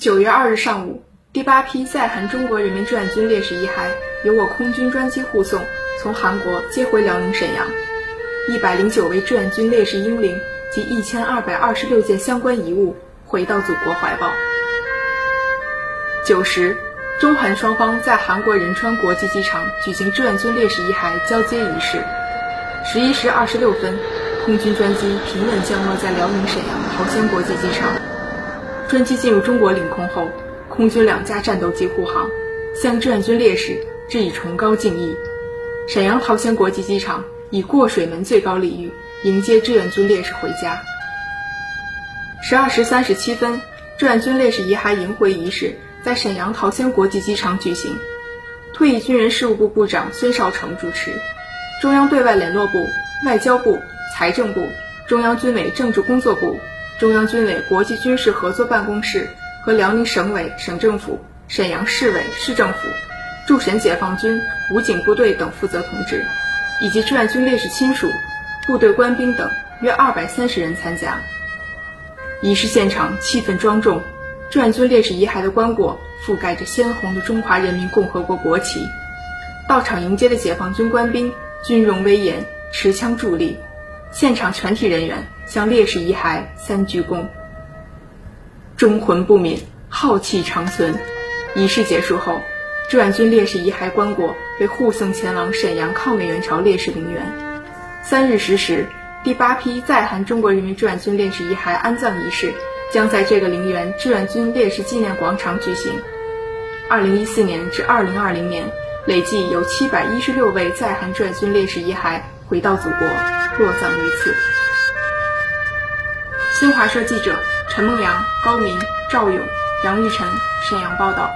九月二日上午，第八批在韩中国人民志愿军烈士遗骸由我空军专机护送，从韩国接回辽宁沈阳。一百零九位志愿军烈士英灵及一千二百二十六件相关遗物回到祖国怀抱。九时，中韩双方在韩国仁川国际机场举行志愿军烈士遗骸交接仪式。十一时二十六分，空军专机平稳降落在辽宁沈阳桃仙国际机场。专机进入中国领空后，空军两架战斗机护航，向志愿军烈士致以崇高敬意。沈阳桃仙国际机场以过水门最高礼遇迎接志愿军烈士回家。十二时三十七分，志愿军烈士遗骸迎回仪式在沈阳桃仙国际机场举行，退役军人事务部部长孙少成主持，中央对外联络部、外交部、财政部、中央军委政治工作部。中央军委国际军事合作办公室和辽宁省委、省政府、沈阳市委、市政府、驻沈解放军武警部队等负责同志，以及志愿军烈士亲属、部队官兵等约二百三十人参加。仪式现场气氛庄重，志愿军烈士遗骸的棺椁覆盖着鲜红的中华人民共和国国旗。到场迎接的解放军官兵军容威严，持枪伫立。现场全体人员向烈士遗骸三鞠躬，忠魂不泯，浩气长存。仪式结束后，志愿军烈士遗骸棺椁被护送前往沈阳抗美援朝烈士陵园。三日十时，第八批在韩中国人民志愿军烈士遗骸安葬仪式将在这个陵园志愿军烈士纪念广场举行。二零一四年至二零二零年，累计有七百一十六位在韩志愿军烈士遗骸回到祖国。落葬于此。新华社记者陈梦阳、高明、赵勇、杨玉晨沈阳报道。